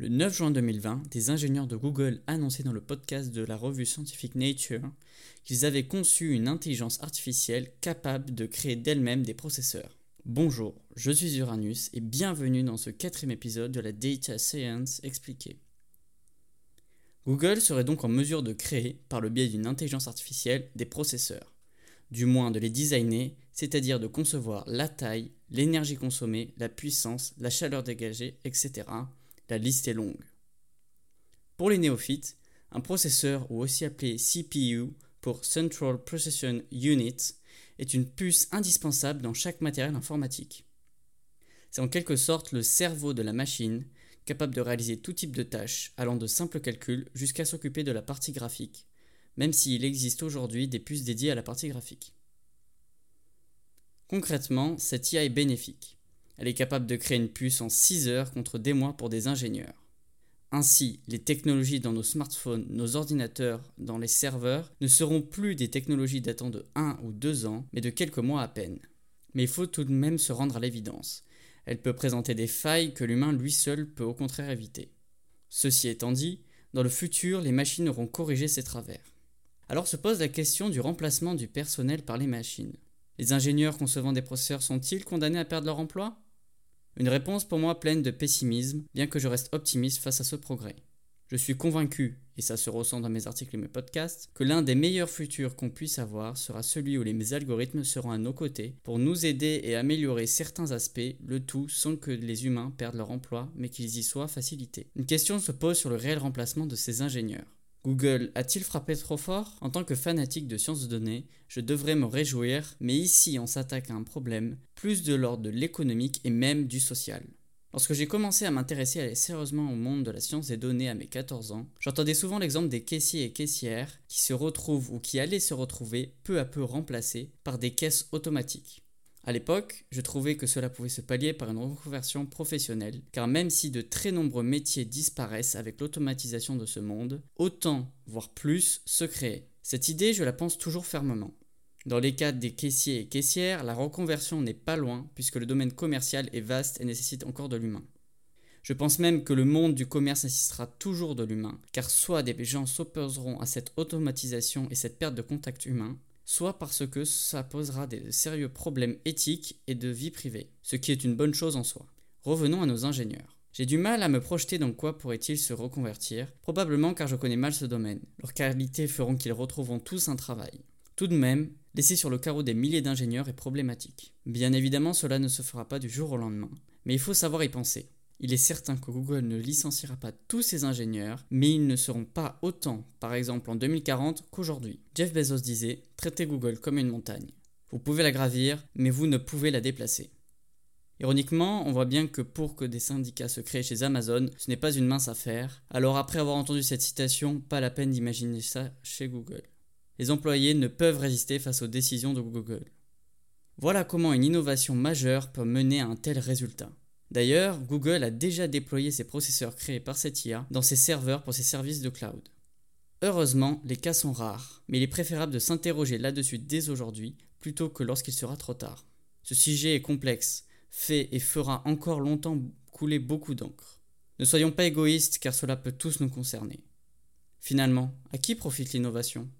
Le 9 juin 2020, des ingénieurs de Google annonçaient dans le podcast de la revue scientifique Nature qu'ils avaient conçu une intelligence artificielle capable de créer d'elle-même des processeurs. Bonjour, je suis Uranus et bienvenue dans ce quatrième épisode de la Data Science expliquée. Google serait donc en mesure de créer, par le biais d'une intelligence artificielle, des processeurs. Du moins de les designer, c'est-à-dire de concevoir la taille, l'énergie consommée, la puissance, la chaleur dégagée, etc. La liste est longue. Pour les néophytes, un processeur, ou aussi appelé CPU pour Central Processing Unit, est une puce indispensable dans chaque matériel informatique. C'est en quelque sorte le cerveau de la machine, capable de réaliser tout type de tâches, allant de simples calculs jusqu'à s'occuper de la partie graphique, même s'il existe aujourd'hui des puces dédiées à la partie graphique. Concrètement, cette IA est bénéfique. Elle est capable de créer une puce en 6 heures contre des mois pour des ingénieurs. Ainsi, les technologies dans nos smartphones, nos ordinateurs, dans les serveurs ne seront plus des technologies datant de 1 ou 2 ans, mais de quelques mois à peine. Mais il faut tout de même se rendre à l'évidence. Elle peut présenter des failles que l'humain lui seul peut au contraire éviter. Ceci étant dit, dans le futur, les machines auront corrigé ces travers. Alors se pose la question du remplacement du personnel par les machines. Les ingénieurs concevant des processeurs sont-ils condamnés à perdre leur emploi? Une réponse pour moi pleine de pessimisme, bien que je reste optimiste face à ce progrès. Je suis convaincu, et ça se ressent dans mes articles et mes podcasts, que l'un des meilleurs futurs qu'on puisse avoir sera celui où les algorithmes seront à nos côtés pour nous aider et améliorer certains aspects, le tout sans que les humains perdent leur emploi, mais qu'ils y soient facilités. Une question se pose sur le réel remplacement de ces ingénieurs. Google a-t-il frappé trop fort? En tant que fanatique de sciences de données, je devrais me réjouir, mais ici on s'attaque à un problème plus de l'ordre de l'économique et même du social. Lorsque j'ai commencé à m'intéresser sérieusement au monde de la science des données à mes 14 ans, j'entendais souvent l'exemple des caissiers et caissières qui se retrouvent ou qui allaient se retrouver peu à peu remplacés par des caisses automatiques. À l'époque, je trouvais que cela pouvait se pallier par une reconversion professionnelle, car même si de très nombreux métiers disparaissent avec l'automatisation de ce monde, autant, voire plus, se créent. Cette idée, je la pense toujours fermement. Dans les cas des caissiers et caissières, la reconversion n'est pas loin puisque le domaine commercial est vaste et nécessite encore de l'humain. Je pense même que le monde du commerce nécessitera toujours de l'humain, car soit des gens s'opposeront à cette automatisation et cette perte de contact humain, soit parce que ça posera des sérieux problèmes éthiques et de vie privée, ce qui est une bonne chose en soi. Revenons à nos ingénieurs. J'ai du mal à me projeter dans quoi pourraient-ils se reconvertir, probablement car je connais mal ce domaine. Leurs qualités feront qu'ils retrouveront tous un travail. Tout de même, laisser sur le carreau des milliers d'ingénieurs est problématique. Bien évidemment, cela ne se fera pas du jour au lendemain, mais il faut savoir y penser. Il est certain que Google ne licenciera pas tous ses ingénieurs, mais ils ne seront pas autant, par exemple en 2040, qu'aujourd'hui. Jeff Bezos disait Traitez Google comme une montagne. Vous pouvez la gravir, mais vous ne pouvez la déplacer. Ironiquement, on voit bien que pour que des syndicats se créent chez Amazon, ce n'est pas une mince affaire. Alors après avoir entendu cette citation, pas la peine d'imaginer ça chez Google les employés ne peuvent résister face aux décisions de Google. Voilà comment une innovation majeure peut mener à un tel résultat. D'ailleurs, Google a déjà déployé ses processeurs créés par cette IA dans ses serveurs pour ses services de cloud. Heureusement, les cas sont rares, mais il est préférable de s'interroger là-dessus dès aujourd'hui plutôt que lorsqu'il sera trop tard. Ce sujet est complexe, fait et fera encore longtemps couler beaucoup d'encre. Ne soyons pas égoïstes car cela peut tous nous concerner. Finalement, à qui profite l'innovation?